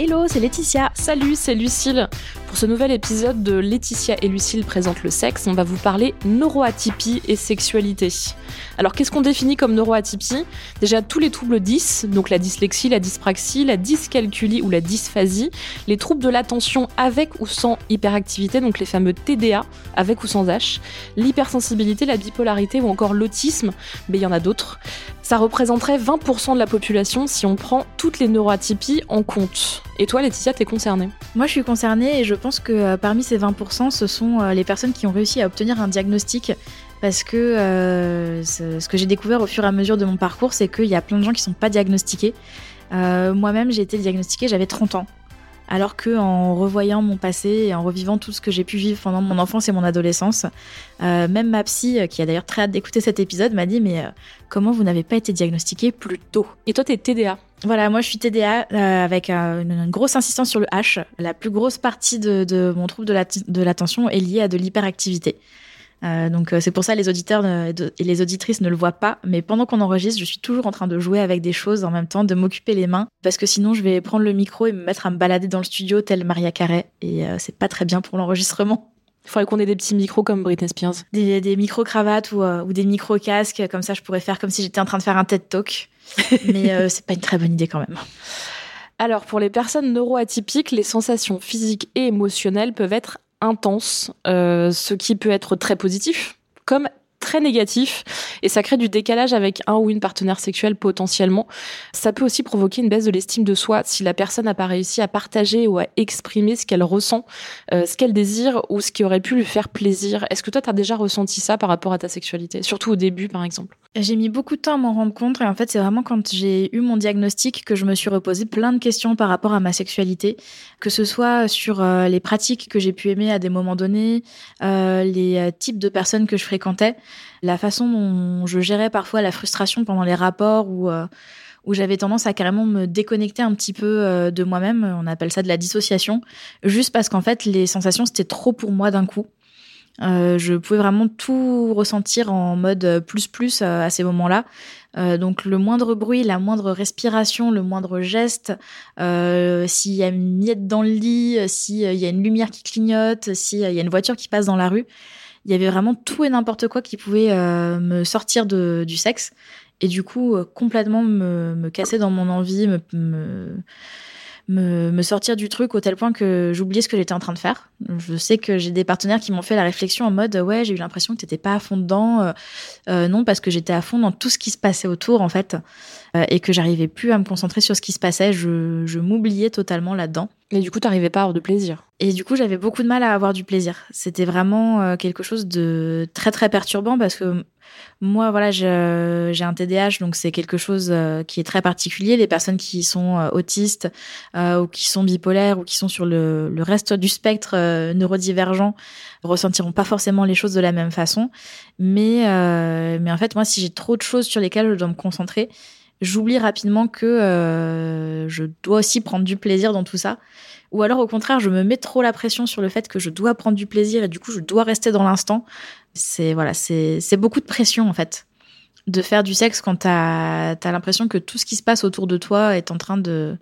Hello, c'est Laetitia. Salut, c'est Lucille. Pour ce nouvel épisode de Laetitia et Lucille présentent le sexe, on va vous parler neuroatypie et sexualité. Alors qu'est-ce qu'on définit comme neuroatypie? Déjà tous les troubles 10, donc la dyslexie, la dyspraxie, la dyscalculie ou la dysphasie, les troubles de l'attention avec ou sans hyperactivité, donc les fameux TDA avec ou sans H, l'hypersensibilité, la bipolarité ou encore l'autisme, mais il y en a d'autres. Ça représenterait 20% de la population si on prend toutes les neuroatypies en compte. Et toi Laetitia, t'es concernée? Moi, je suis concernée et je pense que euh, parmi ces 20%, ce sont euh, les personnes qui ont réussi à obtenir un diagnostic. Parce que euh, ce que j'ai découvert au fur et à mesure de mon parcours, c'est qu'il y a plein de gens qui sont pas diagnostiqués. Moi-même, j'ai été diagnostiquée, j'avais 30 ans. Alors que en revoyant mon passé et en revivant tout ce que j'ai pu vivre pendant mon enfance et mon adolescence, euh, même ma psy, euh, qui a d'ailleurs très hâte d'écouter cet épisode, m'a dit mais euh, comment vous n'avez pas été diagnostiqué plus tôt? Et toi t'es TDA Voilà, moi je suis TDA euh, avec une, une grosse insistance sur le H. La plus grosse partie de, de mon trouble de l'attention est liée à de l'hyperactivité. Euh, donc euh, c'est pour ça les auditeurs ne- de- et les auditrices ne le voient pas, mais pendant qu'on enregistre, je suis toujours en train de jouer avec des choses en même temps, de m'occuper les mains, parce que sinon je vais prendre le micro et me mettre à me balader dans le studio tel Maria Carey, et euh, c'est pas très bien pour l'enregistrement. Il faudrait qu'on ait des petits micros comme Britney Spears. Des, des micro-cravates ou, ou des micro-casques, comme ça je pourrais faire comme si j'étais en train de faire un TED Talk, mais c'est pas une très bonne idée quand même. Alors, pour les personnes neuroatypiques, les sensations physiques et émotionnelles peuvent être intenses, euh, ce qui peut être très positif, comme très négatif, et ça crée du décalage avec un ou une partenaire sexuelle potentiellement. Ça peut aussi provoquer une baisse de l'estime de soi si la personne n'a pas réussi à partager ou à exprimer ce qu'elle ressent, euh, ce qu'elle désire ou ce qui aurait pu lui faire plaisir. Est-ce que toi, tu as déjà ressenti ça par rapport à ta sexualité, surtout au début, par exemple? J'ai mis beaucoup de temps à m'en rendre compte et en fait c'est vraiment quand j'ai eu mon diagnostic que je me suis reposé plein de questions par rapport à ma sexualité, que ce soit sur euh, les pratiques que j'ai pu aimer à des moments donnés, euh, les types de personnes que je fréquentais, la façon dont je gérais parfois la frustration pendant les rapports ou euh, où j'avais tendance à carrément me déconnecter un petit peu euh, de moi-même, on appelle ça de la dissociation, juste parce qu'en fait les sensations c'était trop pour moi d'un coup. Euh, je pouvais vraiment tout ressentir en mode plus plus à ces moments-là. Donc le moindre bruit, la moindre respiration, le moindre geste, s'il y a une miette dans le lit, s'il y a une lumière qui clignote, s'il y a une voiture qui passe dans la rue, il y avait vraiment tout et n'importe quoi qui pouvait euh, me sortir du sexe. Et du coup euh, complètement me, casser dans mon envie, me, me sortir du truc au tel point que j'oubliais ce que j'étais en train de faire. Je sais que j'ai des partenaires qui m'ont fait la réflexion en mode ouais j'ai eu l'impression que t'étais pas à fond dedans. Euh, euh, non parce que j'étais à fond dans tout ce qui se passait autour en fait euh, et que j'arrivais plus à me concentrer sur ce qui se passait. Je, je m'oubliais totalement là-dedans. Et du coup, t'arrivais pas à avoir de plaisir. Et du coup, j'avais beaucoup de mal à avoir du plaisir. C'était vraiment euh, quelque chose de très très perturbant parce que moi, voilà, j'ai un TDAH, donc c'est quelque chose qui est très particulier. Les personnes qui sont autistes ou qui sont bipolaires ou qui sont sur le, le reste du spectre neurodivergent ressentiront pas forcément les choses de la même façon. Mais, mais en fait, moi, si j'ai trop de choses sur lesquelles je dois me concentrer, j'oublie rapidement que je dois aussi prendre du plaisir dans tout ça. Ou alors au contraire, je me mets trop la pression sur le fait que je dois prendre du plaisir et du coup je dois rester dans l'instant. C'est voilà, c'est beaucoup de pression en fait de faire du sexe quand t'as as, l'impression que tout ce qui se passe autour de toi est en train de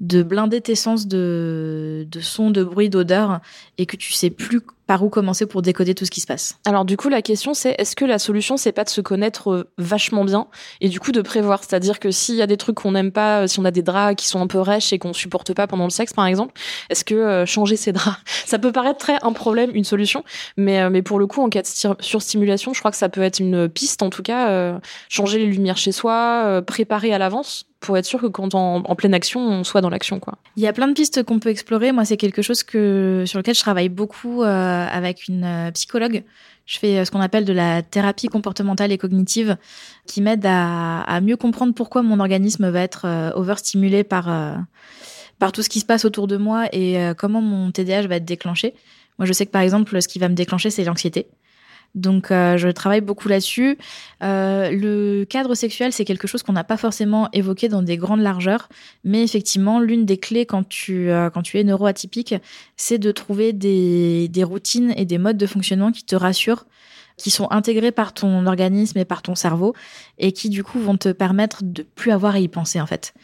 de blinder tes sens de, de son, de bruit, d'odeur, et que tu sais plus par où commencer pour décoder tout ce qui se passe. Alors du coup, la question c'est est-ce que la solution c'est pas de se connaître euh, vachement bien et du coup de prévoir, c'est-à-dire que s'il y a des trucs qu'on n'aime pas, euh, si on a des draps qui sont un peu rêches et qu'on supporte pas pendant le sexe par exemple, est-ce que euh, changer ses draps, ça peut paraître très un problème, une solution, mais mais pour le coup en cas de surstimulation, je crois que ça peut être une piste en tout cas, changer les lumières chez soi, préparer à l'avance pour être sûr que quand on, en pleine action, on soit dans l'action. quoi. Il y a plein de pistes qu'on peut explorer. Moi, c'est quelque chose que sur lequel je travaille beaucoup euh, avec une euh, psychologue. Je fais euh, ce qu'on appelle de la thérapie comportementale et cognitive, qui m'aide à, à, mieux comprendre pourquoi mon organisme va être overstimulé par par tout ce qui se passe autour de moi et comment mon TDAH va être déclenché. Moi, je sais que par exemple, ce qui va me déclencher, c'est l'anxiété. Donc, euh, je travaille beaucoup là-dessus. Euh, le cadre sexuel, c'est quelque chose qu'on n'a pas forcément évoqué dans des grandes largeurs, mais effectivement, l'une des clés quand tu, euh, quand tu es neuroatypique, c'est de trouver des, des routines et des modes de fonctionnement qui te rassurent qui sont intégrés par ton organisme et par ton cerveau et qui du coup vont te permettre de plus avoir à y penser en fait.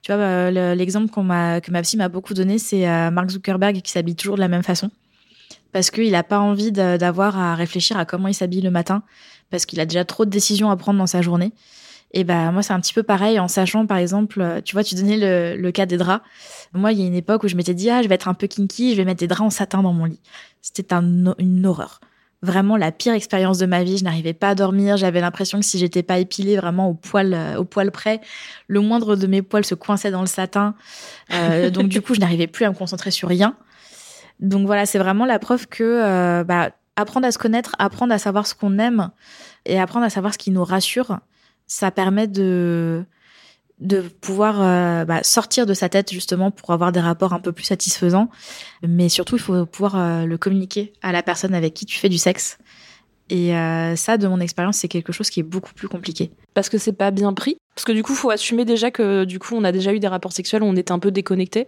Tu vois, l'exemple qu'on m'a que ma psy m'a beaucoup donné, c'est Mark Zuckerberg qui s'habille toujours de la même façon parce qu'il n'a pas envie d'avoir à réfléchir à comment il s'habille le matin, parce qu'il a déjà trop de décisions à prendre dans sa journée. Et ben moi c'est un petit peu pareil en sachant par exemple, tu vois, tu donnais le, cas des draps. Moi il y a une époque où je m'étais dit ah je vais être un peu kinky, je vais mettre des draps en satin dans mon lit. C'était une horreur. Vraiment la pire expérience de ma vie. Je n'arrivais pas à dormir. J'avais l'impression que si j'étais pas épilée vraiment au poil au poil près, le moindre de mes poils se coinçait dans le satin. Euh, donc du coup je n'arrivais plus à me concentrer sur rien. Donc voilà, c'est vraiment la preuve que euh, bah, apprendre à se connaître, apprendre à savoir ce qu'on aime et apprendre à savoir ce qui nous rassure, ça permet de de pouvoir euh, bah, sortir de sa tête justement pour avoir des rapports un peu plus satisfaisants. Mais surtout, il faut pouvoir euh, le communiquer à la personne avec qui tu fais du sexe. Et ça, de mon expérience, c'est quelque chose qui est beaucoup plus compliqué. Parce que c'est pas bien pris? Parce que du coup, faut assumer déjà que du coup, on a déjà eu des rapports sexuels où on était un peu déconnecté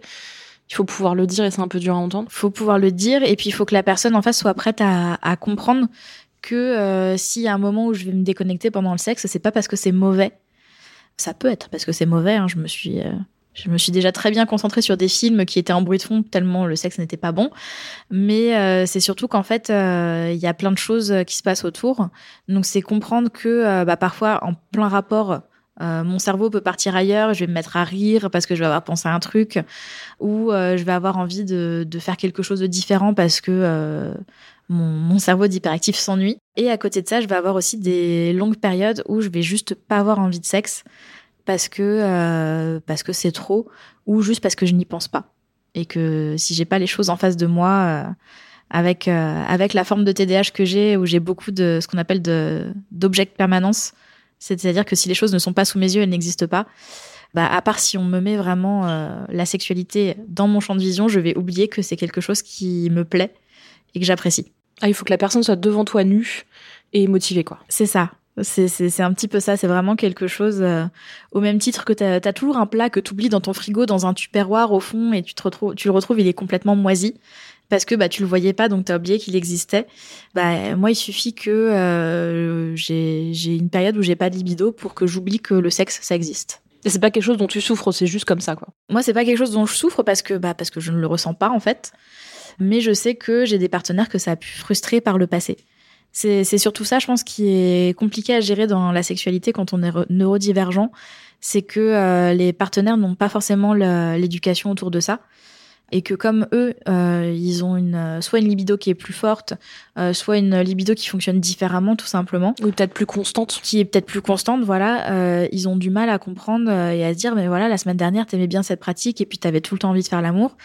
il faut pouvoir le dire et c'est un peu dur à entendre. Il faut pouvoir le dire et puis il faut que la personne en face soit prête à, à comprendre que euh, s'il y a un moment où je vais me déconnecter pendant le sexe, c'est pas parce que c'est mauvais. Ça peut être parce que c'est mauvais. Hein. Je me suis, euh, je me suis déjà très bien concentrée sur des films qui étaient en bruit de fond tellement le sexe n'était pas bon. Mais euh, c'est surtout qu'en fait, il y a plein de choses qui se passent autour. Donc c'est comprendre que bah, parfois en plein rapport euh, mon cerveau peut partir ailleurs, je vais me mettre à rire parce que je vais avoir pensé à un truc, ou euh, je vais avoir envie de, faire quelque chose de différent parce que euh, mon, cerveau d'hyperactif s'ennuie. Et à côté de ça, je vais avoir aussi des longues périodes où je vais juste pas avoir envie de sexe parce que parce que c'est trop, ou juste parce que je n'y pense pas. Et que si j'ai pas les choses en face de moi, avec avec la forme de TDAH que j'ai, où j'ai beaucoup de ce qu'on appelle d'objets de permanence, c'est-à-dire que si les choses ne sont pas sous mes yeux, elles n'existent pas. Bah, à part si on me met vraiment euh, la sexualité dans mon champ de vision, je vais oublier que c'est quelque chose qui me plaît et que j'apprécie. Ah, il faut que la personne soit devant toi nue et motivée, quoi. C'est ça. C'est un petit peu ça, c'est vraiment quelque chose euh, au même titre que tu as, toujours un plat que tu oublies dans ton frigo, dans un tupperware au fond, et tu, te retrouves, tu le retrouves, il est complètement moisi parce que bah tu le voyais pas donc tu as oublié qu'il existait. Bah moi il suffit que euh, j'ai j'ai une période où j'ai pas de libido pour que j'oublie que le sexe ça existe. Et c'est pas quelque chose dont tu souffres, c'est juste comme ça quoi. Moi c'est pas quelque chose dont je souffre parce que bah parce que je ne le ressens pas en fait. Mais je sais que j'ai des partenaires que ça a pu frustrer par le passé. C'est c'est surtout ça je pense qui est compliqué à gérer dans la sexualité quand on est neurodivergent, c'est que euh, les partenaires n'ont pas forcément l'éducation autour de ça et que comme eux, euh, ils ont une euh, soit une libido qui est plus forte, euh, soit une libido qui fonctionne différemment tout simplement, ou peut-être plus constante, qui est peut-être plus constante, voilà, euh, ils ont du mal à comprendre et à se dire mais voilà la semaine dernière t'aimais bien cette pratique et puis t'avais tout le temps envie de faire l'amour,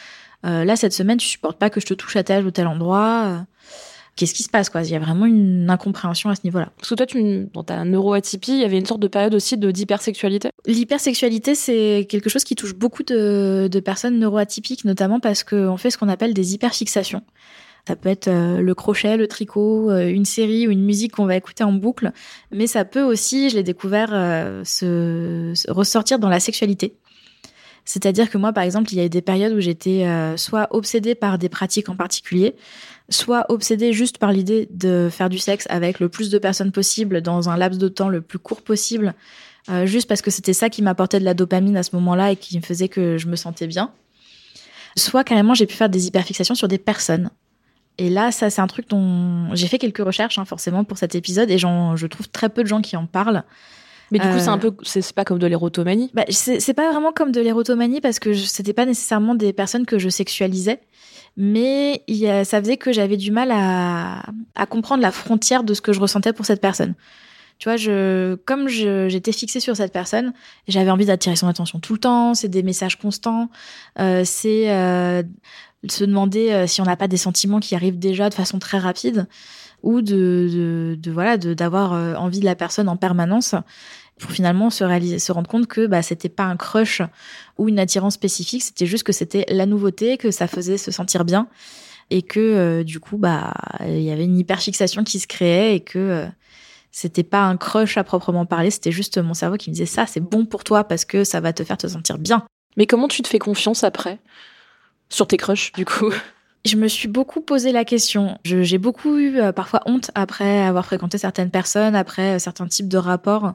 là cette semaine tu supportes pas que je te touche à tel ou tel endroit qu'est-ce qui se passe quoi Il y a vraiment une incompréhension à ce niveau-là. Parce que toi, tu, dans ta neuroatypie, il y avait une sorte de période aussi de d'hypersexualité? L'hypersexualité, c'est quelque chose qui touche beaucoup de, de personnes neuroatypiques, notamment parce qu'on fait ce qu'on appelle des hyperfixations. Ça peut être euh, le crochet, le tricot, euh, une série ou une musique qu'on va écouter en boucle, mais ça peut aussi, je l'ai découvert, euh, se, se ressortir dans la sexualité. C'est-à-dire que moi, par exemple, il y a eu des périodes où j'étais soit obsédée par des pratiques en particulier, soit obsédée juste par l'idée de faire du sexe avec le plus de personnes possible dans un laps de temps le plus court possible, juste parce que c'était ça qui m'apportait de la dopamine à ce moment-là et qui me faisait que je me sentais bien. Soit carrément, j'ai pu faire des hyperfixations sur des personnes. Et là, ça, c'est un truc dont j'ai fait quelques recherches, hein, forcément, pour cet épisode, et je trouve très peu de gens qui en parlent. Mais du coup, c'est un Euh, peu, c'est pas comme de l'érotomanie. Bah, c'est pas vraiment comme de l'érotomanie parce que c'était pas nécessairement des personnes que je sexualisais, mais ça faisait que j'avais du mal à, comprendre la frontière de ce que je ressentais pour cette personne. Tu vois, comme j'étais fixée sur cette personne, j'avais envie d'attirer son attention tout le temps. C'est des messages constants. Euh, c'est euh, se demander euh, si on n'a pas des sentiments qui arrivent déjà de façon très rapide, ou de, voilà, d'avoir envie de la personne en permanence pour finalement se réaliser, se rendre compte que bah c'était pas un crush ou une attirance spécifique, c'était juste que c'était la nouveauté, que ça faisait se sentir bien et que euh, du coup bah il y avait une hyperfixation qui se créait et que euh, c'était pas un crush à proprement parler, c'était juste mon cerveau qui me disait ça c'est bon pour toi parce que ça va te faire te sentir bien. Mais comment tu te fais confiance après sur tes crushs, du coup? Je me suis beaucoup posé la question. J'ai beaucoup eu euh, parfois honte après avoir fréquenté certaines personnes, après euh, certains types de rapports.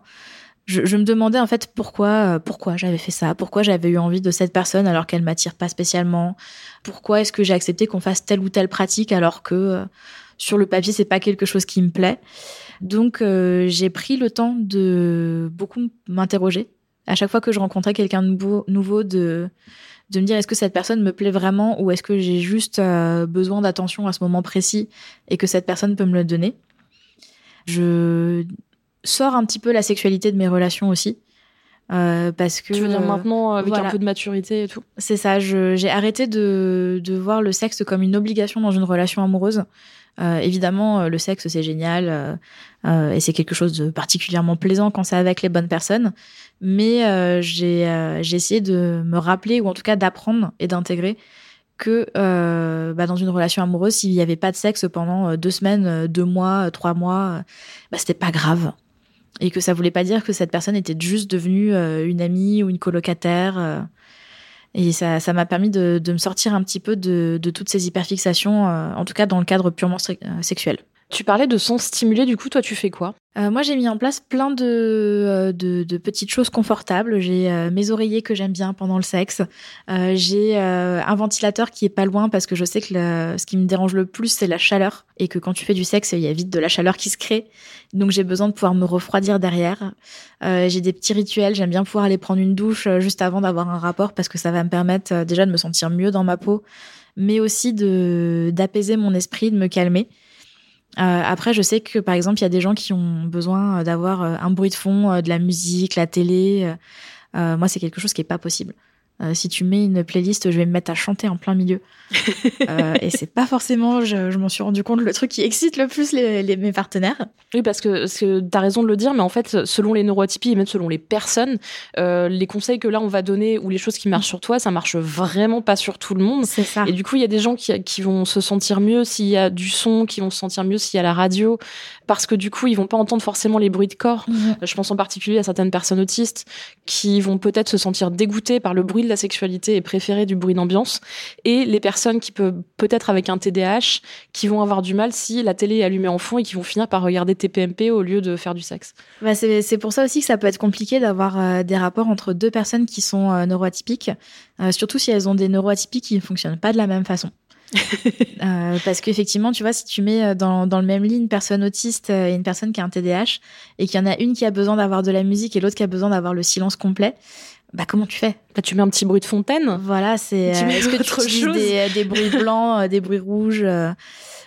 Je, je me demandais en fait pourquoi, euh, pourquoi j'avais fait ça, pourquoi j'avais eu envie de cette personne alors qu'elle m'attire pas spécialement? Pourquoi est-ce que j'ai accepté qu'on fasse telle ou telle pratique alors que euh, sur le papier c'est pas quelque chose qui me plaît? Donc euh, j'ai pris le temps de beaucoup m'interroger à chaque fois que je rencontrais quelqu'un de nouveau, nouveau de de me dire est-ce que cette personne me plaît vraiment ou est-ce que j'ai juste euh, besoin d'attention à ce moment précis et que cette personne peut me le donner? Je sors un petit peu la sexualité de mes relations aussi. euh, parce que Tu veux dire euh, maintenant avec voilà. un peu de maturité et tout c'est ça, j'ai arrêté de, de voir le sexe comme une obligation dans une relation amoureuse. Euh, évidemment, euh, le sexe, c'est génial euh, euh, et c'est quelque chose de particulièrement plaisant quand c'est avec les bonnes personnes. Mais euh, j'ai euh, essayé de me rappeler, ou en tout cas d'apprendre et d'intégrer que euh, bah, dans une relation amoureuse, s'il n'y avait pas de sexe pendant deux semaines, deux mois, trois mois, bah, c'était pas grave. Et que ça voulait pas dire que cette personne était juste devenue euh, une amie ou une colocataire. euh, et ça ça m'a permis de, de me sortir un petit peu de, de toutes ces hyperfixations, euh, en tout cas dans le cadre purement sexuel. Tu parlais de sens stimulé, du coup, toi, tu fais quoi? Euh, moi, j'ai mis en place plein de, euh, de, petites choses confortables. J'ai euh, mes oreillers que j'aime bien pendant le sexe. J'ai un ventilateur qui est pas loin parce que je sais que ce qui me dérange le plus, c'est la chaleur. Et que quand tu fais du sexe, il y a vite de la chaleur qui se crée. Donc, j'ai besoin de pouvoir me refroidir derrière. J'ai des petits rituels. J'aime bien pouvoir aller prendre une douche juste avant d'avoir un rapport parce que ça va me permettre déjà de me sentir mieux dans ma peau, mais aussi d'apaiser mon esprit, de me calmer. Euh, après, je sais que par exemple, il y a des gens qui ont besoin euh, d'avoir euh, un bruit de fond, euh, de la musique, la télé. Euh, moi, c'est quelque chose qui est pas possible. Euh, si tu mets une playlist, je vais me mettre à chanter en plein milieu. Euh, et c'est pas forcément, je, je m'en suis rendu compte, le truc qui excite le plus les, les- mes partenaires. Oui, parce que, que tu as raison de le dire, mais en fait, selon les neuroatypies et même selon les personnes, euh, les conseils que là on va donner ou les choses qui marchent sur toi, ça marche vraiment pas sur tout le monde. C'est ça. Et du coup, il y a des gens qui, qui vont se sentir mieux s'il y a du son, qui vont se sentir mieux s'il y a la radio, parce que du coup, ils vont pas entendre forcément les bruits de corps. Mhm. Je pense en particulier à certaines personnes autistes qui vont peut-être se sentir dégoûtées par le bruit de la sexualité et préférer du bruit d'ambiance. Et les personnes qui peuvent peut-être avec un TDAH qui vont avoir du mal si la télé est allumée en fond et qui vont finir par regarder TPMP au lieu de faire du sexe. Bah, c'est pour ça aussi que ça peut être compliqué d'avoir euh, des rapports entre deux personnes qui sont euh, neuroatypiques, euh, surtout si elles ont des neuroatypies qui ne fonctionnent pas de la même façon. Euh, parce qu'effectivement, tu vois, si tu mets euh, dans, dans le même lit une personne autiste euh, et une personne qui a un TDAH, et qu'il y en a une qui a besoin d'avoir de la musique et l'autre qui a besoin d'avoir le silence complet, bah comment tu fais? Bah, tu mets un petit bruit de fontaine. Voilà, c'est. Euh, Est-ce que tu utilises des, des bruits blancs, euh, des bruits rouges euh,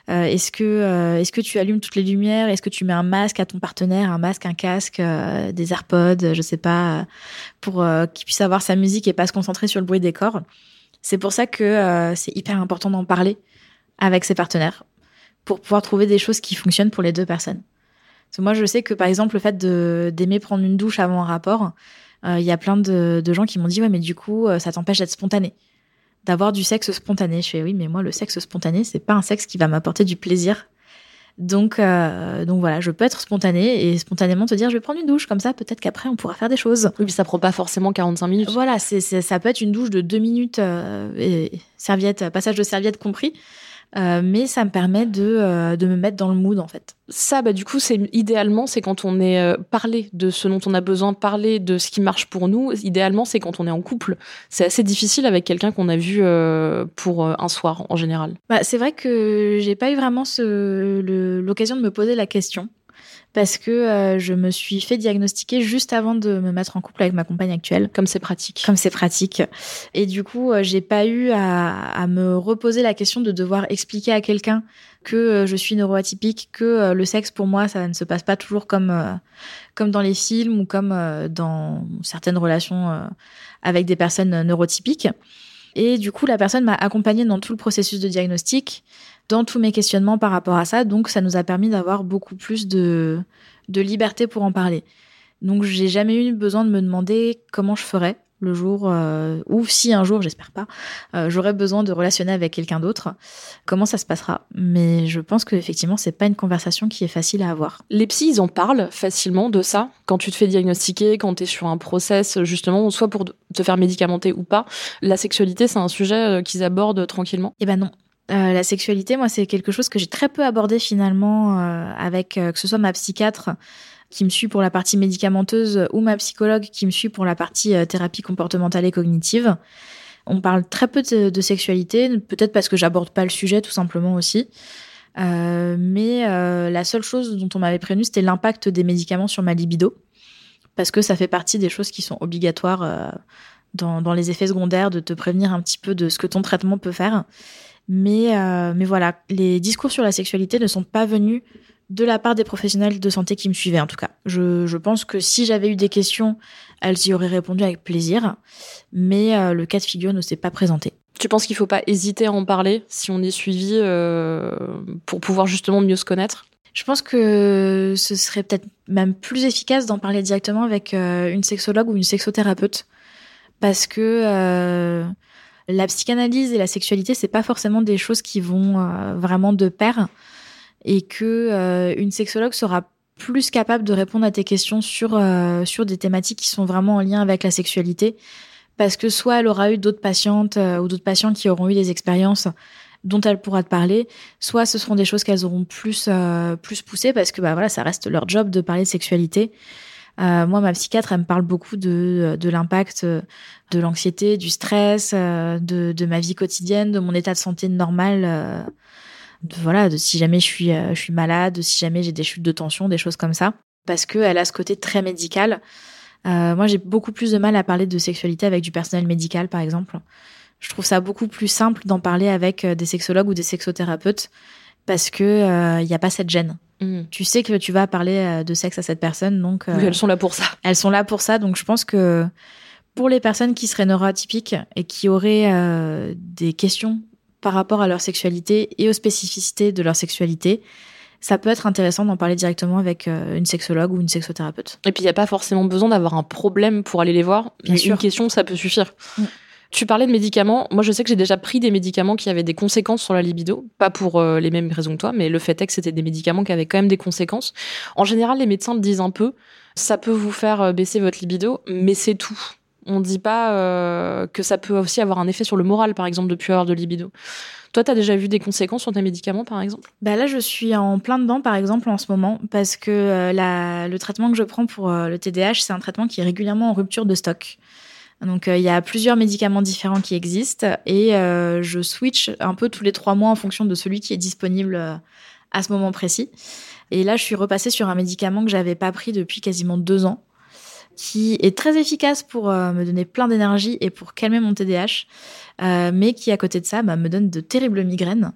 Est-ce que euh, est-ce que tu allumes toutes les lumières? Est-ce que tu mets un masque à ton partenaire, un masque, un casque, euh, des AirPods, je sais pas, pour qu'il puisse avoir sa musique et pas se concentrer sur le bruit des corps? C'est pour ça que euh, c'est hyper important d'en parler avec ses partenaires pour pouvoir trouver des choses qui fonctionnent pour les deux personnes. Moi, je sais que par exemple, le fait d'aimer prendre une douche avant un rapport, il y a plein de, de gens qui m'ont dit ouais, mais du coup, ça t'empêche d'être spontané d'avoir du sexe spontané. Je fais oui, mais moi le sexe spontané, c'est pas un sexe qui va m'apporter du plaisir. Donc, euh, donc voilà, je peux être spontanée et spontanément te dire je vais prendre une douche comme ça, peut-être qu'après on pourra faire des choses. Oui, mais ça prend pas forcément 45 minutes. Voilà, c'est, ça peut être une douche de deux minutes, euh, et serviette, passage de serviette compris. Euh, mais ça me permet de, euh, de me mettre dans le mood en fait. Ça, bah, du coup, c'est idéalement, c'est quand on est euh, parlé de ce dont on a besoin, parler de ce qui marche pour nous. Idéalement, c'est quand on est en couple. C'est assez difficile avec quelqu'un qu'on a vu pour un soir en général. Bah, c'est vrai que j'ai pas eu vraiment l'occasion de me poser la question parce que euh, je me suis fait diagnostiquer juste avant de me mettre en couple avec ma compagne actuelle. Comme c'est pratique. Comme c'est pratique. Et du coup, euh, j'ai pas eu à, me reposer la question de devoir expliquer à quelqu'un que euh, je suis neuroatypique, que le sexe pour moi, ça ne se passe pas toujours comme comme dans les films ou comme dans certaines relations avec des personnes neurotypiques. Et du coup, la personne m'a accompagnée dans tout le processus de diagnostic, dans tous mes questionnements par rapport à ça. Donc, ça nous a permis d'avoir beaucoup plus de, de liberté pour en parler. Donc, j'ai jamais eu besoin de me demander comment je ferais le jour euh, ou si un jour, j'espère pas, euh, j'aurais besoin de relationner avec quelqu'un d'autre, comment ça se passera. Mais je pense que effectivement, c'est pas une conversation qui est facile à avoir. Les psys, ils en parlent facilement de ça quand tu te fais diagnostiquer, quand tu es sur un process justement, soit pour te faire médicamenter ou pas. La sexualité, c'est un sujet euh, qu'ils abordent tranquillement. Eh ben non. La sexualité, moi, c'est quelque chose que j'ai très peu abordé finalement avec que ce soit ma psychiatre qui me suit pour la partie médicamenteuse ou ma psychologue qui me suit pour la partie euh, thérapie comportementale et cognitive. On parle très peu de, sexualité, peut-être parce que j'aborde pas le sujet tout simplement aussi. Euh, mais euh, la seule chose dont on m'avait prévenu, c'était l'impact des médicaments sur ma libido, parce que ça fait partie des choses qui sont obligatoires dans, dans, les effets secondaires, de te prévenir un petit peu de ce que ton traitement peut faire. Mais, mais voilà, les discours sur la sexualité ne sont pas venus de la part des professionnels de santé qui me suivaient en tout cas. Je, pense que si j'avais eu des questions, elles y auraient répondu avec plaisir, mais euh, le cas de figure ne s'est pas présenté. Tu penses qu'il ne faut pas hésiter à en parler si on est suivi euh, pour pouvoir justement mieux se connaître? Je pense que ce serait peut-être même plus efficace d'en parler directement avec euh, une sexologue ou une sexothérapeute, parce que la psychanalyse et la sexualité c'est pas forcément des choses qui vont vraiment de pair et que euh, une sexologue sera plus capable de répondre à tes questions sur euh, sur des thématiques qui sont vraiment en lien avec la sexualité parce que soit elle aura eu d'autres patientes euh, ou d'autres patients qui auront eu des expériences dont elle pourra te parler, soit ce seront des choses qu'elles auront plus plus poussées parce que bah voilà ça reste leur job de parler de sexualité. Moi, ma psychiatre, elle me parle beaucoup de, de l'impact de l'anxiété, du stress, de, de ma vie quotidienne, de mon état de santé normal voilà, de si jamais je suis, euh, je suis malade, si jamais j'ai des chutes de tension, des choses comme ça, parce qu'elle a ce côté très médical. Euh, moi, j'ai beaucoup plus de mal à parler de sexualité avec du personnel médical, par exemple. Je trouve ça beaucoup plus simple d'en parler avec euh, des sexologues ou des sexothérapeutes parce que il n'y a pas cette gêne. Mmh. Tu sais que tu vas parler de sexe à cette personne, donc elles sont là pour ça. Elles sont là pour ça, donc je pense que pour les personnes qui seraient neuroatypiques et qui auraient des questions par rapport à leur sexualité et aux spécificités de leur sexualité, ça peut être intéressant d'en parler directement avec euh, une sexologue ou une sexothérapeute. Et puis il n'y a pas forcément besoin d'avoir un problème pour aller les voir. Bien sûr. Une question, ça peut suffire. Mm. Tu parlais de médicaments. Moi, je sais que j'ai déjà pris des médicaments qui avaient des conséquences sur la libido. Pas pour euh, les mêmes raisons que toi, mais le fait est que c'était des médicaments qui avaient quand même des conséquences. En général, les médecins le disent un peu. Ça peut vous faire euh, baisser votre libido, mais c'est tout on dit pas euh, que ça peut aussi avoir un effet sur le moral, par exemple, de plus avoir de libido. Toi, tu as déjà vu des conséquences sur tes médicaments, par exemple? Bah Là, je suis en plein dedans, par exemple, en ce moment, parce que le traitement que je prends pour le TDAH, c'est un traitement qui est régulièrement en rupture de stock. Donc, il y a plusieurs médicaments différents qui existent et je switch un peu tous les trois mois en fonction de celui qui est disponible à ce moment précis. Et là, je suis repassée sur un médicament que j'avais pas pris depuis quasiment deux ans qui est très efficace pour euh, me donner plein d'énergie et pour calmer mon TDAH, euh, mais qui à côté de ça bah, me donne de terribles migraines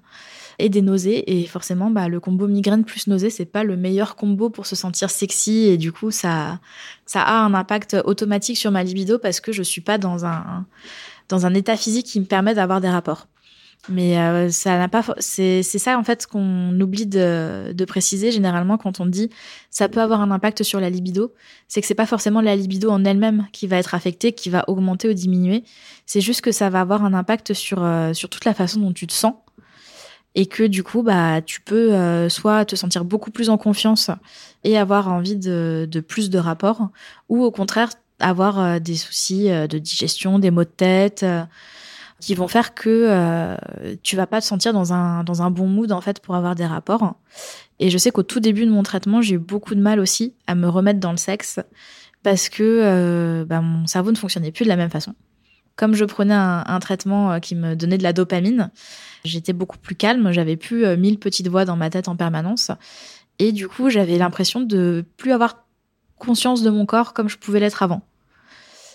et des nausées. Et forcément, bah, le combo migraine plus nausée, c'est pas le meilleur combo pour se sentir sexy. Et du coup, ça, ça a un impact automatique sur ma libido parce que je suis pas dans un, dans un état physique qui me permet d'avoir des rapports. Mais euh, ça n'a pas. C'est ça en fait qu'on oublie de, de, préciser généralement quand on dit ça peut avoir un impact sur la libido. C'est que c'est pas forcément la libido en elle-même qui va être affectée, qui va augmenter ou diminuer. C'est juste que ça va avoir un impact sur euh, sur toute la façon dont tu te sens et que du coup bah tu peux euh, soit te sentir beaucoup plus en confiance et avoir envie de, de plus de rapports ou au contraire avoir des soucis de digestion, des maux de tête qui vont faire que euh, tu vas pas te sentir dans un dans un bon mood en fait pour avoir des rapports. Et je sais qu'au tout début de mon traitement, j'ai eu beaucoup de mal aussi à me remettre dans le sexe parce que euh, bah, mon cerveau ne fonctionnait plus de la même façon. Comme je prenais un, traitement euh, qui me donnait de la dopamine, j'étais beaucoup plus calme, j'avais plus euh, mille petites voix dans ma tête en permanence. Et du coup, j'avais l'impression de plus avoir conscience de mon corps comme je pouvais l'être avant.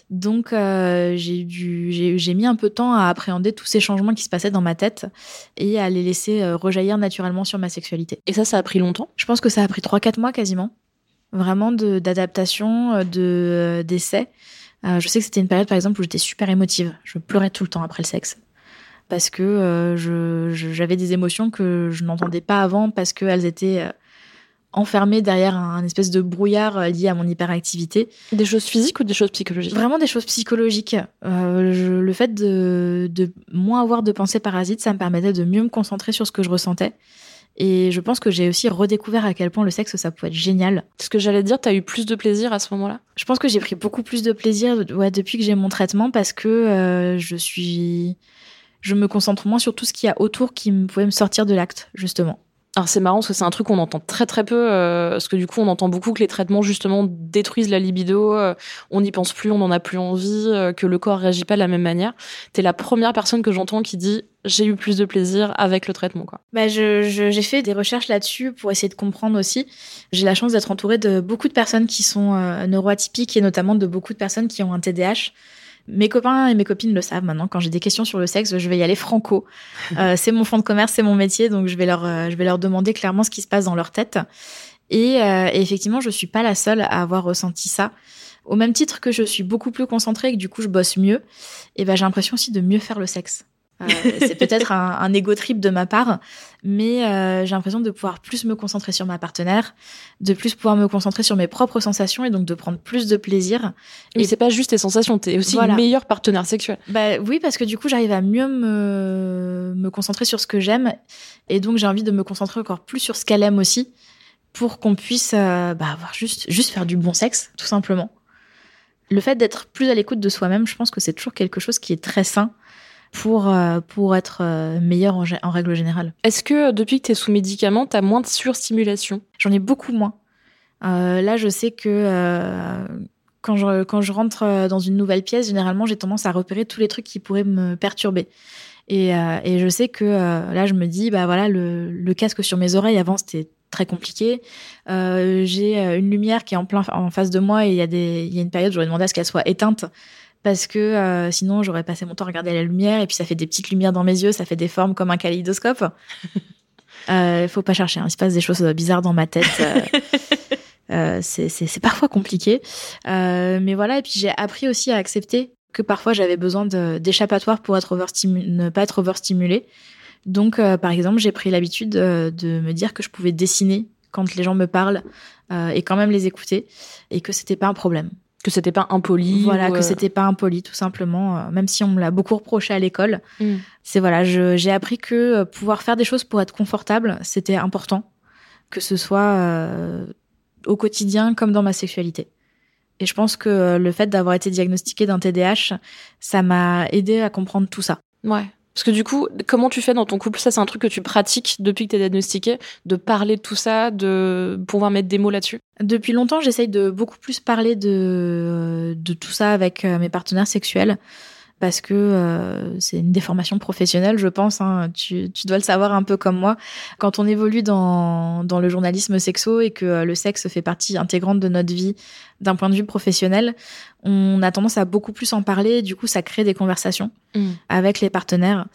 Donc euh, j'ai mis un peu de temps à appréhender tous ces changements qui se passaient dans ma tête et à les laisser euh, rejaillir naturellement sur ma sexualité. Et ça, ça a pris longtemps? Je pense que ça a pris 3-4 mois quasiment. Vraiment d'adaptation, de d'essai. Euh, je sais que c'était une période par exemple où j'étais super émotive. Je pleurais tout le temps après le sexe parce que euh, j'avais des émotions que je n'entendais pas avant parce qu'elles étaient enfermée derrière un, espèce de brouillard euh, lié à mon hyperactivité. Des choses physiques ou des choses psychologiques? Vraiment des choses psychologiques. Euh, le fait de, de moins avoir de pensées parasites, ça me permettait de mieux me concentrer sur ce que je ressentais. Et je pense que j'ai aussi redécouvert à quel point le sexe, ça pouvait être génial. Ce que j'allais dire, tu as eu plus de plaisir à ce moment-là? Je pense que j'ai pris beaucoup plus de plaisir ouais, depuis que j'ai mon traitement parce que euh, je suis... Je me concentre moins sur tout ce qu'il y a autour qui pouvait me sortir de l'acte, justement. Alors c'est marrant parce que c'est un truc qu'on entend très très peu, euh, parce que du coup on entend beaucoup que les traitements justement détruisent la libido, euh, on n'y pense plus, on n'en a plus envie, euh, que le corps réagit pas de la même manière. T'es la première personne que j'entends qui dit j'ai eu plus de plaisir avec le traitement quoi. Bah j'ai je, fait des recherches là-dessus pour essayer de comprendre aussi. J'ai la chance d'être entourée de beaucoup de personnes qui sont neuroatypiques et notamment de beaucoup de personnes qui ont un TDAH. Mes copains et mes copines le savent maintenant. Quand j'ai des questions sur le sexe, je vais y aller franco. Euh, c'est mon fond de commerce, c'est mon métier, donc je vais leur, euh, je vais leur demander clairement ce qui se passe dans leur tête. Et, euh, et effectivement, je suis pas la seule à avoir ressenti ça. Au même titre que je suis beaucoup plus concentrée et que du coup je bosse mieux, et ben j'ai l'impression aussi de mieux faire le sexe. Euh, c'est peut-être un, un ego trip de ma part, mais euh, j'ai l'impression de pouvoir plus me concentrer sur ma partenaire, de plus pouvoir me concentrer sur mes propres sensations et donc de prendre plus de plaisir. Et c'est pas juste tes sensations, t'es aussi une meilleure partenaire sexuelle. Bah oui, parce que du coup j'arrive à mieux me, me concentrer sur ce que j'aime et donc j'ai envie de me concentrer encore plus sur ce qu'elle aime aussi pour qu'on puisse euh, bah, avoir juste juste faire du bon sexe, tout simplement. Le fait d'être plus à l'écoute de soi-même, je pense que c'est toujours quelque chose qui est très sain pour, euh, pour être euh, meilleur en, en, règle générale. Est-ce que depuis que tu es sous médicaments, tu as moins de surstimulation? J'en ai beaucoup moins. Euh, là, je sais que euh, quand, je, quand je rentre dans une nouvelle pièce, généralement, j'ai tendance à repérer tous les trucs qui pourraient me perturber. Et, et je sais que là, je me dis, bah voilà, le, le casque sur mes oreilles, avant, c'était très compliqué. Euh, j'ai une lumière qui est en plein en face de moi et il y a des il y a une période j'aurais demandé à ce qu'elle soit éteinte parce que euh, sinon j'aurais passé mon temps à regarder la lumière et puis ça fait des petites lumières dans mes yeux, ça fait des formes comme un kaléidoscope. euh, faut pas chercher, hein. il se passe des choses bizarres dans ma tête. Euh, euh c'est parfois compliqué, euh, mais voilà. Et puis j'ai appris aussi à accepter que parfois j'avais besoin d'échappatoire pour être ne pas être overstimulée. Donc, euh, par exemple, j'ai pris l'habitude de me dire que je pouvais dessiner quand les gens me parlent et quand même les écouter et que c'était pas un problème que c'était pas impoli. Voilà, que euh, c'était pas impoli, tout simplement. Euh, même si on me l'a beaucoup reproché à l'école, mm. c'est voilà, j'ai appris que euh, pouvoir faire des choses pour être confortable, c'était important, que ce soit au quotidien comme dans ma sexualité. Et je pense que le fait d'avoir été diagnostiqué d'un TDAH, ça m'a aidé à comprendre tout ça. Ouais. Parce que du coup, comment tu fais dans ton couple? Ça, c'est un truc que tu pratiques depuis que tu es diagnostiqué, de parler de tout ça, de pouvoir mettre des mots là-dessus? Depuis longtemps, j'essaye de beaucoup plus parler de, de tout ça avec euh, mes partenaires sexuels parce que euh, c'est une déformation professionnelle, je pense. Hein. Tu, tu, dois le savoir un peu comme moi. Quand on évolue dans, dans le journalisme sexo et que euh, le sexe fait partie intégrante de notre vie d'un point de vue professionnel, on a tendance à beaucoup plus en parler. du coup, ça crée des conversations mm. avec les partenaires.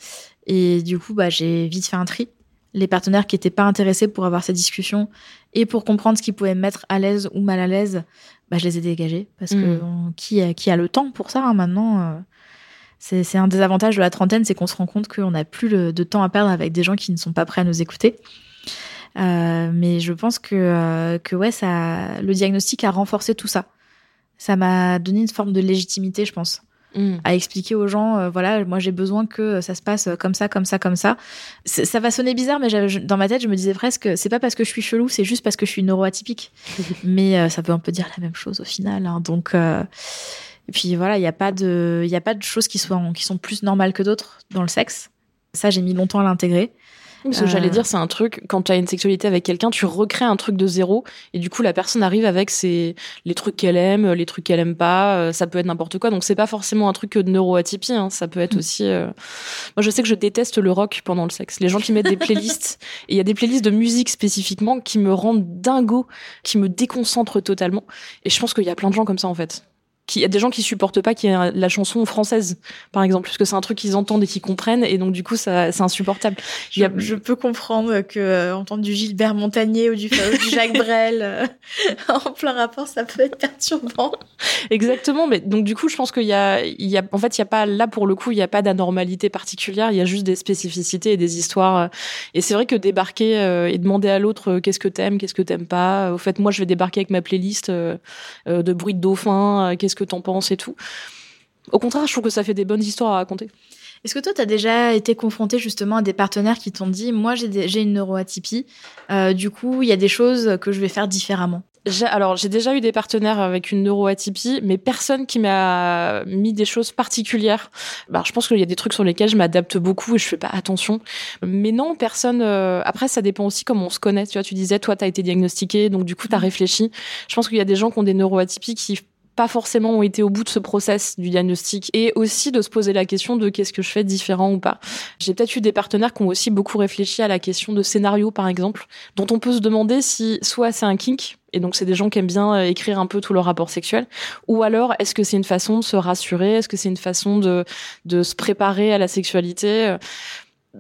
Et du coup, bah, j'ai vite fait un tri. Les partenaires qui étaient pas intéressés pour avoir ces discussions et pour comprendre ce qui pouvait me mettre à l'aise ou mal à l'aise, bah, je les ai dégagés parce que mm. qui, a, qui a le temps pour ça hein, maintenant euh, C'est un des avantages de la trentaine, c'est qu'on se rend compte qu'on n'a plus de temps à perdre avec des gens qui ne sont pas prêts à nous écouter. Euh, mais je pense que, euh, que ouais, ça, le diagnostic a renforcé tout ça. Ça m'a donné une forme de légitimité, je pense. Mm. à expliquer aux gens, euh, voilà, moi j'ai besoin que ça se passe comme ça, comme ça, comme ça. Ça va sonner bizarre, mais dans ma tête, je me disais presque, c'est pas parce que je suis chelou, c'est juste parce que je suis neuroatypique. mais ça peut un peu dire la même chose au final. Hein. donc, et puis voilà, il n'y a pas de, il a pas de choses qui sont qui sont plus normales que d'autres dans le sexe. Ça, j'ai mis longtemps à l'intégrer. Ce que j'allais euh. dire, c'est un truc, quand tu as une sexualité avec quelqu'un, tu recrées un truc de zéro, et du coup, la personne arrive avec ses, les trucs qu'elle aime, les trucs qu'elle aime pas, euh, ça peut être n'importe quoi. Donc, c'est pas forcément un truc de neuroatypie, hein. ça peut être mm. aussi. Euh, moi, je sais que je déteste le rock pendant le sexe. Les gens qui mettent des playlists, et il y a des playlists de musique spécifiquement qui me rendent dingo, qui me déconcentrent totalement. Et je pense qu'il y a plein de gens comme ça, en fait il y a des gens qui supportent pas qu'il y ait la chanson française, par exemple, parce que c'est un truc qu'ils entendent et qu'ils comprennent, et donc du coup, ça, c'est insupportable. Je, je, peux comprendre que euh, entendre du Gilbert Montagnier ou du, du Jacques Brel euh, en plein rapport, ça peut être perturbant. Exactement, mais donc du coup, je pense qu'il y a, il y a, en fait, il y a pas là pour le coup, il y a pas d'anormalité particulière, il y a juste des spécificités et des histoires. Et c'est vrai que débarquer euh, et demander à l'autre qu'est-ce que t'aimes, qu'est-ce que t'aimes pas. Au fait, moi, je vais débarquer avec ma playlist de bruit de dauphin, qu'est-ce que t'en penses et tout. Au contraire, je trouve que ça fait des bonnes histoires à raconter. Est-ce que toi, tu as déjà été confronté justement à des partenaires qui t'ont dit, moi j'ai une neuroatypie, euh, du coup il y a des choses que je vais faire différemment? Alors, j'ai déjà eu des partenaires avec une neuroatypie, mais personne qui m'a mis des choses particulières. Bah, je pense qu'il y a des trucs sur lesquels je m'adapte beaucoup et je fais pas attention. Mais non, personne. Euh, après, ça dépend aussi comment on se connaît. Tu vois, tu disais, toi, tu as été diagnostiqué, donc du coup, tu as mmh. réfléchi. Je pense qu'il y a des gens qui ont des neuroatypies qui pas forcément ont été au bout de ce process du diagnostic et aussi de se poser la question de qu'est-ce que je fais différent ou pas. J'ai peut-être eu des partenaires qui ont aussi beaucoup réfléchi à la question de scénario par exemple, dont on peut se demander si soit c'est un kink et donc c'est des gens qui aiment bien euh, écrire un peu tout leur rapport sexuel ou alors est-ce que c'est une façon de se rassurer, est-ce que c'est une façon de de se préparer à la sexualité?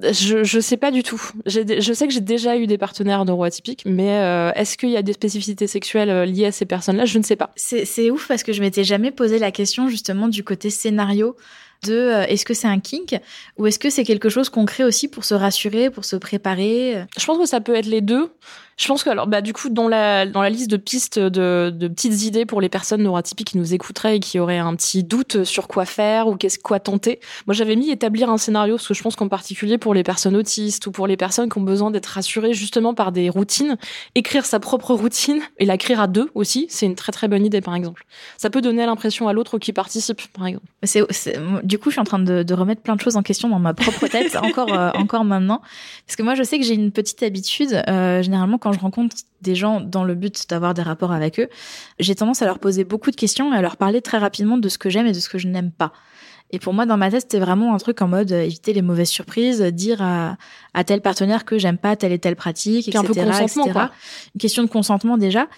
Je, je sais pas du tout. Je sais que j'ai déjà eu des partenaires neuroatypiques, mais euh, est-ce qu'il y a des spécificités sexuelles euh, liées à ces personnes-là? Je ne sais pas. C'est ouf parce que je m'étais jamais posé la question justement du côté scénario de euh, est-ce que c'est un kink ou est-ce que c'est quelque chose qu'on crée aussi pour se rassurer, pour se préparer? Je pense que ça peut être les deux. Je pense que alors bah du coup dans la dans la liste de pistes de, de petites idées pour les personnes neurotypiques qui nous écouteraient et qui auraient un petit doute sur quoi faire ou qu'est-ce quoi tenter. Moi j'avais mis établir un scénario parce que je pense qu'en particulier pour les personnes autistes ou pour les personnes qui ont besoin d'être rassurées justement par des routines, écrire sa propre routine et l'écrire à deux aussi, c'est une très très bonne idée par exemple. Ça peut donner l'impression à l'autre qui participe par exemple. C'est du coup je suis en train de, de, remettre plein de choses en question dans ma propre tête encore euh, encore maintenant parce que moi je sais que j'ai une petite habitude euh, généralement quand je rencontre des gens dans le but d'avoir des rapports avec eux, j'ai tendance à leur poser beaucoup de questions et à leur parler très rapidement de ce que j'aime et de ce que je n'aime pas. Et pour moi, dans ma tête, c'était vraiment un truc en mode euh, éviter les mauvaises surprises, dire à, tel partenaire que j'aime pas telle et telle pratique, etc. Un peu consentement, Quoi. Une question de consentement déjà.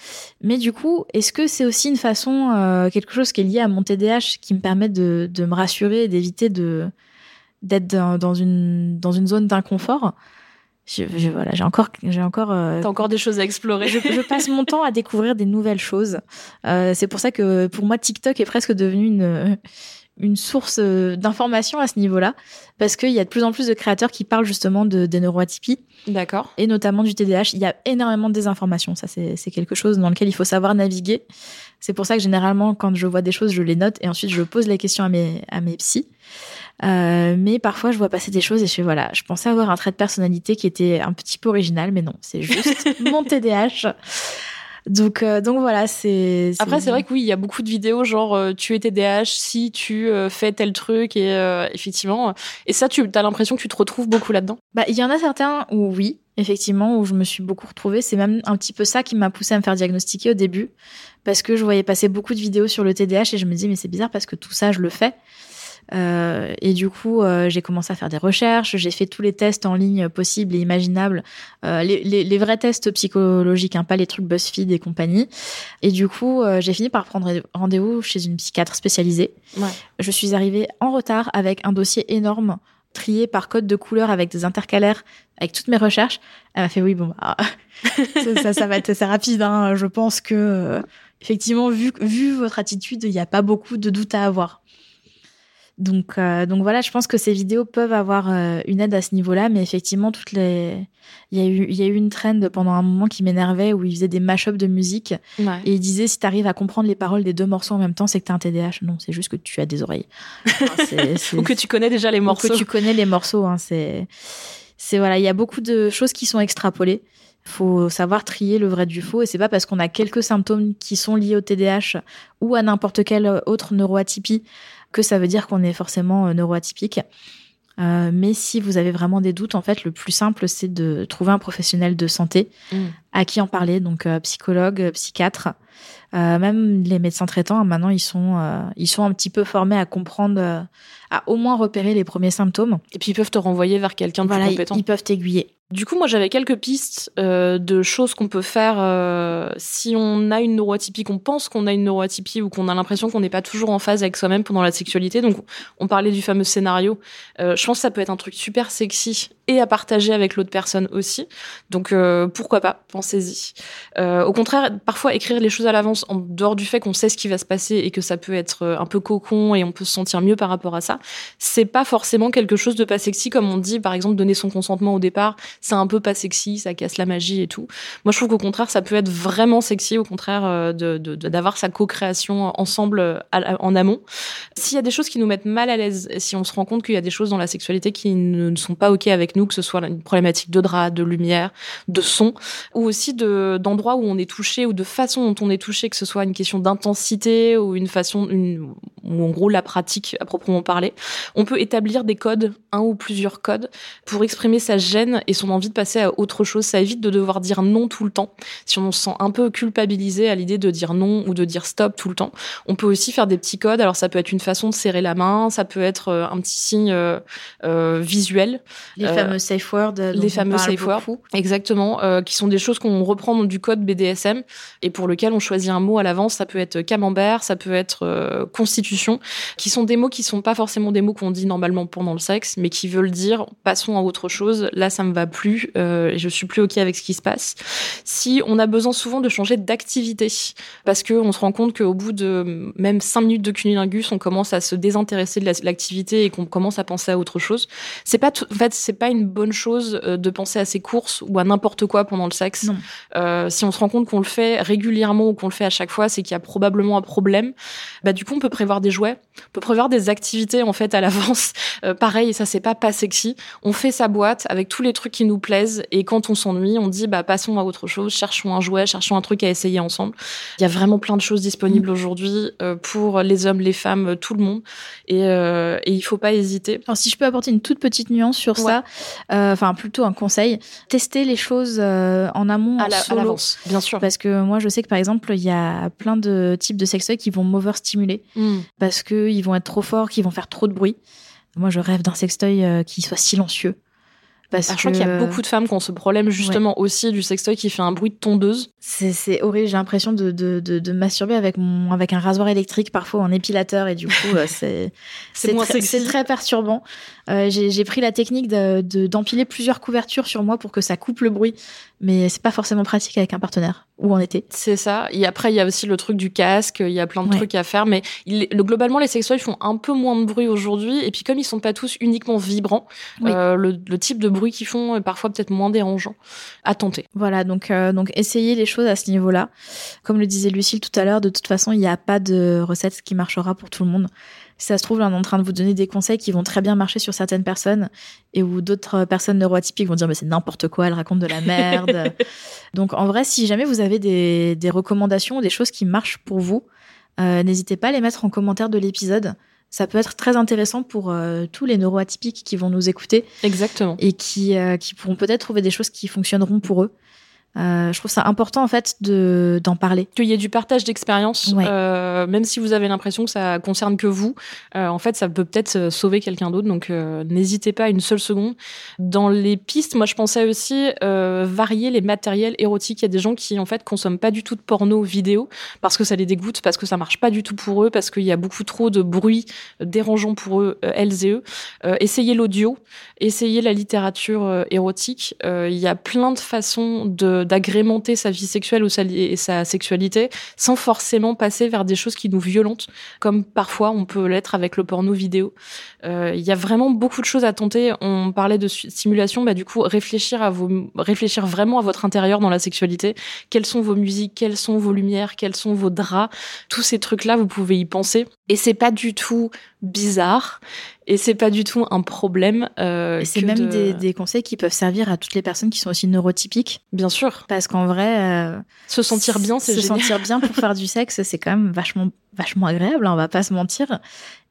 Mais du coup, est-ce que c'est aussi une façon, euh, quelque chose qui est lié à mon TDAH, qui me permet de, de me rassurer et d'éviter de d'être dans, une dans une zone d'inconfort? Je, voilà, j'ai encore, j'ai encore. Euh, T'as encore des choses à explorer. Je, je, passe mon temps à découvrir des nouvelles choses. Euh, c'est pour ça que pour moi, TikTok est presque devenu une une source euh, d'information à ce niveau-là, parce qu'il y a de plus en plus de créateurs qui parlent justement de, des neuroatypies. D'accord. Et notamment du TDAH. Il y a énormément de désinformation. Ça, c'est quelque chose dans lequel il faut savoir naviguer. C'est pour ça que généralement, quand je vois des choses, je les note et ensuite je pose les questions à mes, à mes psys. Euh, mais parfois, je vois passer des choses et je fais voilà, je pensais avoir un trait de personnalité qui était un petit peu original, mais non, c'est juste mon TDAH. Donc, euh, donc voilà, c'est. Après, c'est vrai que oui, il y a beaucoup de vidéos genre euh, tu es TDAH si tu fais tel truc et effectivement. Et ça, tu as l'impression que tu te retrouves beaucoup là-dedans. Bah, il y en a certains où oui, effectivement, où je me suis beaucoup retrouvée. C'est même un petit peu ça qui m'a poussée à me faire diagnostiquer au début, parce que je voyais passer beaucoup de vidéos sur le TDAH et je me dis mais c'est bizarre parce que tout ça je le fais. Euh, et du coup, euh, j'ai commencé à faire des recherches, j'ai fait tous les tests en ligne possibles et imaginables, euh, les, les, les, vrais tests psychologiques, hein, pas les trucs BuzzFeed et compagnie. Et du coup, euh, j'ai fini par prendre rendez-vous chez une psychiatre spécialisée. Ouais. Je suis arrivée en retard avec un dossier énorme trié par code de couleur avec des intercalaires, avec toutes mes recherches. Elle m'a fait oui, bon, bah, ça, ça, va être assez rapide. Hein. Je pense que, effectivement, vu, vu votre attitude, il n'y a pas beaucoup de doute à avoir. Donc, euh, donc voilà, je pense que ces vidéos peuvent avoir euh, une aide à ce niveau-là, mais effectivement, toutes les, il y a eu, il y a eu une trend pendant un moment qui m'énervait où ils faisaient des mash-ups de musique Ouais. et ils disaient si t'arrives à comprendre les paroles des deux morceaux en même temps, c'est que t'as un TDAH. Non, c'est juste que tu as des oreilles. Enfin, Ou que tu connais déjà les ou morceaux. que tu connais les morceaux. Hein, c'est, c'est voilà, il y a beaucoup de choses qui sont extrapolées. Faut savoir trier le vrai du faux et c'est pas parce qu'on a quelques symptômes qui sont liés au TDAH ou à n'importe quelle autre neuroatypie que ça veut dire qu'on est forcément euh, neuroatypique. Euh, mais si vous avez vraiment des doutes, en fait, le plus simple, c'est de trouver un professionnel de santé Mm. à qui en parler, donc euh, psychologue, psychiatre, euh, même les médecins traitants. hein, maintenant, ils sont, euh, ils sont un petit peu formés à comprendre, euh, à au moins repérer les premiers symptômes. Et puis ils peuvent te renvoyer vers quelqu'un de Voilà, plus compétent. ils peuvent t'aiguiller. Du coup, moi, j'avais quelques pistes de choses qu'on peut faire si on a une neuroatypie, qu'on pense qu'on a une neuroatypie ou qu'on a l'impression qu'on n'est pas toujours en phase avec soi-même pendant la sexualité. Donc, on parlait du fameux scénario. Je pense que ça peut être un truc super sexy et à partager avec l'autre personne aussi. Donc, euh, pourquoi pas Pensez-y. Euh, au contraire, parfois, écrire les choses à l'avance, en dehors du fait qu'on sait ce qui va se passer et que ça peut être euh, un peu cocon et on peut se sentir mieux par rapport à ça, c'est pas forcément quelque chose de pas sexy, comme on dit, par exemple, donner son consentement au départ c'est un peu pas sexy, ça casse la magie et tout. Moi, je trouve qu'au contraire, ça peut être vraiment sexy, au contraire, euh, de de- d'avoir sa co-création ensemble en amont. S'il y a des choses qui nous mettent mal à l'aise, si on se rend compte qu'il y a des choses dans la sexualité qui ne, ne sont pas ok avec nous, que ce soit une problématique de drap, de lumière, de son, ou aussi de d'endroits où on est touché ou de façon dont on est touché, que ce soit une question d'intensité ou une façon, une, ou en gros la pratique à proprement parler, on peut établir des codes, un ou plusieurs codes, pour exprimer sa gêne et son envie de passer à autre chose. Ça évite de devoir dire non tout le temps. Si on se sent un peu culpabilisé à l'idée de dire non ou de dire stop tout le temps, on peut aussi faire des petits codes. Alors ça peut être une façon de serrer la main, ça peut être euh, un petit signe euh, euh, visuel. Les Euh, fameux safe words. les fameux safe words. Exactement, euh, qui sont des choses qu'on reprend du code BDSM et pour lequel on choisit un mot à l'avance. Ça peut être camembert, ça peut être euh, constitution, qui sont des mots qui sont pas forcément des mots qu'on dit normalement pendant le sexe, mais qui veulent dire passons à autre chose. Là, ça me va plus euh, et je suis plus ok avec ce qui se passe. Si on a besoin souvent de changer d'activité, parce que on se rend compte qu'au bout de même cinq minutes de cunilingus, on commence à se désintéresser de la- l'activité et qu'on commence à penser à autre chose. C'est pas, en fait, c'est pas une bonne chose euh, de penser à ses courses ou à n'importe quoi pendant le sexe. Euh, si on se rend compte qu'on le fait régulièrement ou qu'on le fait à chaque fois, c'est qu'il y a probablement un problème. Bah, du coup, on peut prévoir des jouets, on peut prévoir des activités en fait à l'avance. Euh, pareil, ça c'est pas pas sexy. On fait sa boîte avec tous les trucs qui nous plaisent et quand on s'ennuie, on dit bah passons à autre chose, cherchons un jouet, cherchons un truc à essayer ensemble. Il y a vraiment plein de choses disponibles aujourd'hui euh, pour les hommes, les femmes, tout le monde et, euh, et il faut pas hésiter. Alors, si je peux apporter une toute petite nuance sur Ouais. ça, enfin plutôt un conseil, tester les choses euh, en amont, À en la- à solo. l'avance, bien sûr. Parce que moi, je sais que par exemple, il y a plein de types de sextoys qui vont m'overstimuler Mm. parce que ils vont être trop forts, qu'ils vont faire trop de bruit. Moi, je rêve d'un sextoy euh, qui soit silencieux. Parce Ah, je crois qu'il y a que beaucoup de femmes qui ont ce problème justement aussi du sextoy qui fait un bruit de tondeuse. c'est horrible. J'ai l'impression de, de, de, de masturber avec mon avec un rasoir électrique parfois en épilateur et du coup euh, c'est très, très perturbant. Euh, J'ai j'ai pris la technique de de- d'empiler plusieurs couvertures sur moi pour que ça coupe le bruit, mais c'est pas forcément pratique avec un partenaire ou en été. C'est ça. Et après, il y a aussi le truc du casque. Il y a plein de Ouais. trucs à faire. Mais il- le, globalement, les sextoys font un peu moins de bruit aujourd'hui. Et puis, comme ils sont pas tous uniquement vibrants, Oui. euh, le, le type de bruit qu'ils font est parfois peut-être moins dérangeant à tenter. Voilà, donc euh, donc essayez les choses à ce niveau-là. Comme le disait Lucille tout à l'heure, de toute façon, il n'y a pas de recette qui marchera pour tout le monde. Si ça se trouve, là, on est en train de vous donner des conseils qui vont très bien marcher sur certaines personnes et où d'autres personnes neuroatypiques vont dire mais c'est n'importe quoi, elle raconte de la merde. donc en vrai, si jamais vous avez des, des recommandations ou des choses qui marchent pour vous, euh, n'hésitez pas à les mettre en commentaire de l'épisode. Ça peut être très intéressant pour euh, tous les neuroatypiques qui vont nous écouter Exactement. et qui, euh, qui pourront peut-être trouver des choses qui fonctionneront pour eux. Euh, je trouve ça important en fait de d'en parler. Qu'il y ait du partage d'expérience, Ouais. euh, même si vous avez l'impression que ça concerne que vous, euh, en fait, ça peut peut-être sauver quelqu'un d'autre. Donc, n'hésitez pas une seule seconde. Dans les pistes, moi, je pensais aussi varier les matériels érotiques. Il y a des gens qui, en fait, consomment pas du tout de porno vidéo parce que ça les dégoûte, parce que ça marche pas du tout pour eux, parce qu'il y a beaucoup trop de bruit dérangeant pour eux, elles et eux. Essayez l'audio, essayez la littérature érotique. Il y a plein de façons de d'agrémenter sa vie sexuelle ou sa, et sa sexualité sans forcément passer vers des choses qui nous violentent, comme parfois on peut l'être avec le porno vidéo. Euh, il y a vraiment beaucoup de choses à tenter. On parlait de stimulation, bah du coup réfléchir à réfléchir vraiment à votre intérieur dans la sexualité. Quelles sont vos musiques, quelles sont vos lumières, quels sont vos draps, tous ces trucs-là, vous pouvez y penser. Et c'est pas du tout bizarre et c'est pas du tout un problème. Euh, c'est même des, des, conseils qui peuvent servir à toutes les personnes qui sont aussi neurotypiques. Bien sûr. Parce qu'en vrai, euh, se sentir bien, c'est se sentir bien pour faire du sexe, c'est quand même vachement vachement agréable. Hein, on va pas se mentir.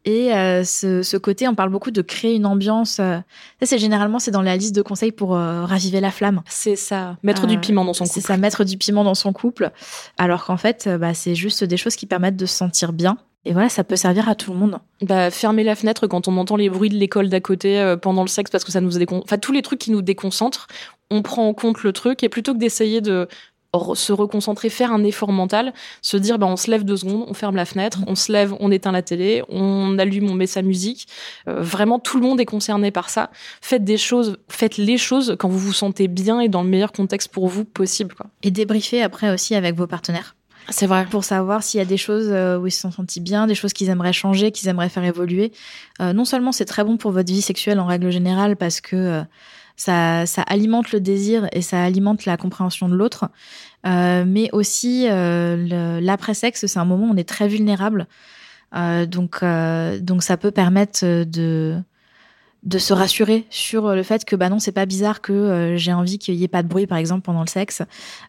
Et euh, ce, ce, côté, on parle beaucoup de créer une ambiance. Ça, c'est généralement c'est dans la liste de conseils pour raviver la flamme. C'est ça, mettre du piment dans son couple. C'est ça, mettre du piment dans son couple. Alors qu'en fait, bah, c'est juste des choses qui permettent de se sentir bien. Et voilà, ça peut servir à tout le monde. Bah, fermer la fenêtre quand on entend les bruits de l'école d'à côté pendant le sexe parce que ça nous décon... enfin tous les trucs qui nous déconcentrent, on prend en compte le truc et plutôt que d'essayer de se reconcentrer, faire un effort mental, se dire bah on se lève deux secondes, on ferme la fenêtre, on se lève, on éteint la télé, on allume, on met sa musique. Euh, vraiment, tout le monde est concerné par ça. Faites des choses, faites les choses quand vous vous sentez bien et dans le meilleur contexte pour vous possible. Quoi. Et débriefer après aussi avec vos partenaires. C'est vrai. Pour savoir s'il y a des choses euh, où ils se sont sentis bien, des choses qu'ils aimeraient changer, qu'ils aimeraient faire évoluer. Euh, non seulement c'est très bon pour votre vie sexuelle en règle générale parce que ça, ça alimente le désir et ça alimente la compréhension de l'autre. Euh, mais aussi, euh, l'après-sexe, c'est un moment où on est très vulnérable. Euh, donc, euh, donc, ça peut permettre de, de se rassurer sur le fait que bah non c'est pas bizarre que euh, j'ai envie qu'il y ait pas de bruit par exemple pendant le sexe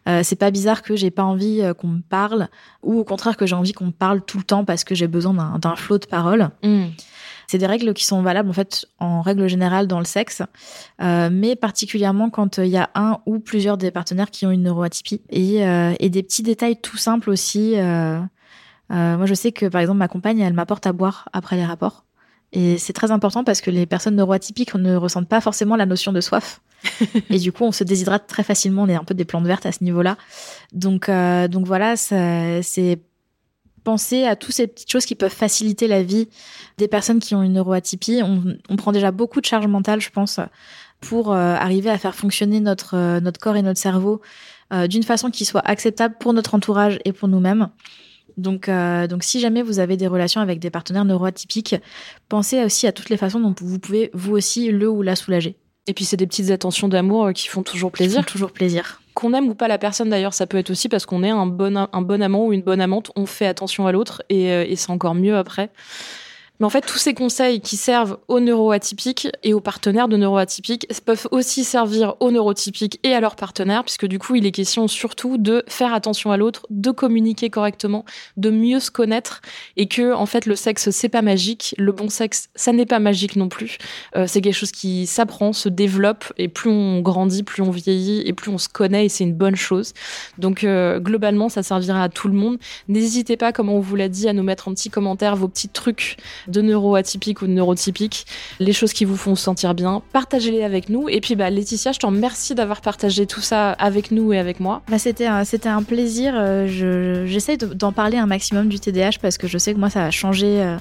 euh, c'est pas bizarre que j'ai pas envie qu'on me parle ou au contraire que j'ai envie qu'on me parle tout le temps parce que j'ai besoin d'un flot de paroles mmh. C'est des règles qui sont valables en fait en règle générale dans le sexe, euh, mais particulièrement quand il y a un ou plusieurs des partenaires qui ont une neuroatypie et, euh, et des petits détails tout simples aussi. Euh, moi, je sais que par exemple ma compagne, elle m'apporte à boire après les rapports. Et c'est très important parce que les personnes neuroatypiques ne ressentent pas forcément la notion de soif. et du coup, on se déshydrate très facilement. On est un peu des plantes vertes à ce niveau-là. Donc, donc voilà, c'est penser à toutes ces petites choses qui peuvent faciliter la vie des personnes qui ont une neuroatypie. On, prend déjà beaucoup de charge mentale, je pense, pour euh, arriver à faire fonctionner notre, euh, notre corps et notre cerveau euh, d'une façon qui soit acceptable pour notre entourage et pour nous-mêmes. Donc, donc, si jamais vous avez des relations avec des partenaires neuroatypiques, pensez aussi à toutes les façons dont vous pouvez vous aussi le ou la soulager. Et puis c'est des petites attentions d'amour qui font toujours plaisir. Font toujours plaisir qu'on aime ou pas la personne d'ailleurs, ça peut être aussi parce qu'on est un bon, un bon amant ou une bonne amante, on fait attention à l'autre et, euh, et c'est encore mieux après. Mais en fait, tous ces conseils qui servent aux neuroatypiques et aux partenaires de neuroatypiques peuvent aussi servir aux neurotypiques et à leurs partenaires, puisque du coup, il est question surtout de faire attention à l'autre, de communiquer correctement, de mieux se connaître, et que en fait, le sexe c'est pas magique, le bon sexe ça n'est pas magique non plus. Euh, c'est quelque chose qui s'apprend, se développe, et plus on grandit, plus on vieillit, et plus on se connaît, et c'est une bonne chose. Donc euh, globalement, ça servira à tout le monde. N'hésitez pas, comme on vous l'a dit, à nous mettre en petit commentaire vos petits trucs de neuroatypiques ou de neurotypiques, les choses qui vous font sentir bien, partagez-les avec nous. Et puis bah, Laetitia, je te remercie d'avoir partagé tout ça avec nous et avec moi. Bah, c'était, un, c'était un plaisir. Euh, j'essaie d'en parler un maximum du TDAH parce que je sais que moi, ça a changé euh,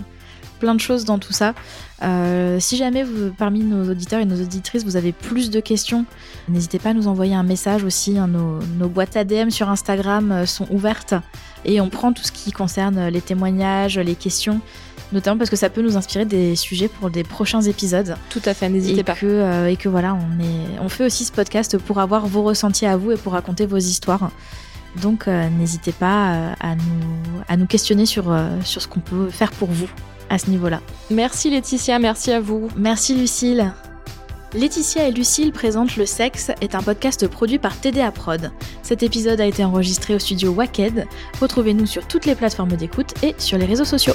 plein de choses dans tout ça. Euh, si jamais vous, parmi nos auditeurs et nos auditrices, vous avez plus de questions, n'hésitez pas à nous envoyer un message aussi. Hein. nos, nos, boîtes ADM sur Instagram sont ouvertes et on prend tout ce qui concerne les témoignages, les questions notamment parce que ça peut nous inspirer des sujets pour des prochains épisodes. Tout à fait, n'hésitez pas. Que, euh, et que voilà, on, est, on fait aussi ce podcast pour avoir vos ressentis à vous et pour raconter vos histoires. Donc euh, n'hésitez pas euh, à, nous, à nous questionner sur, sur ce qu'on peut faire pour vous à ce niveau-là. Merci Laetitia, merci à vous. Merci Lucille. Laetitia et Lucille présentent Le Sexe est un podcast produit par TDA Prod. Cet épisode a été enregistré au studio Wacked. Retrouvez-nous sur toutes les plateformes d'écoute et sur les réseaux sociaux.